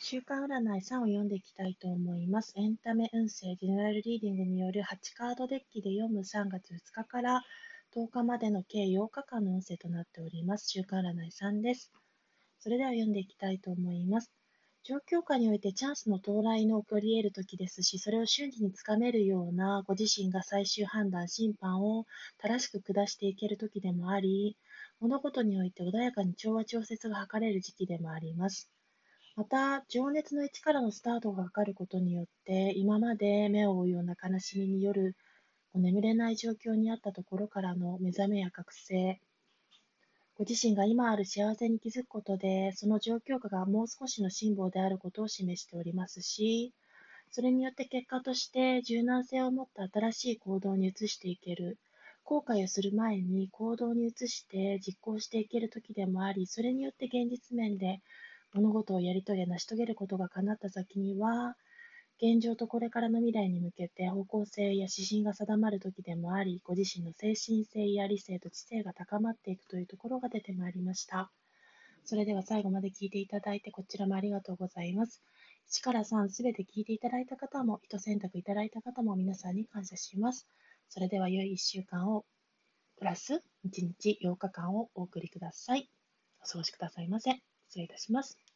週刊占い3を読んでいきたいと思います。エンタメ運勢ジェネラルリーディングによる8カードデッキで読む3月2日から10日までの計8日間の運勢となっております。週刊占い3です。それでは読んでいきたいと思います。状況下においてチャンスの到来の起こり得る時ですし、それを瞬時につかめるようなご自身が最終判断、審判を正しく下していける時でもあり、物事において穏やかに調和調節が図れる時期でもあります。また、情熱の位置からのスタートがかかることによって、今まで目を追うような悲しみによる眠れない状況にあったところからの目覚めや覚醒、ご自身が今ある幸せに気づくことで、その状況下がもう少しの辛抱であることを示しておりますし、それによって結果として柔軟性を持った新しい行動に移していける、後悔をする前に行動に移して実行していける時でもあり、それによって現実面で物事をやり遂げ成し遂げることが叶った先には、現状とこれからの未来に向けて方向性や指針が定まる時でもあり、ご自身の精神性や理性と知性が高まっていくというところが出てまいりました。それでは最後まで聞いていただいてこちらもありがとうございます。1から3すべて聞いていただいた方も、糸選択いただいた方も皆さんに感謝します。それでは良い1週間を、プラス1日8日間をお送りください。お過ごしくださいませ。失礼いたします。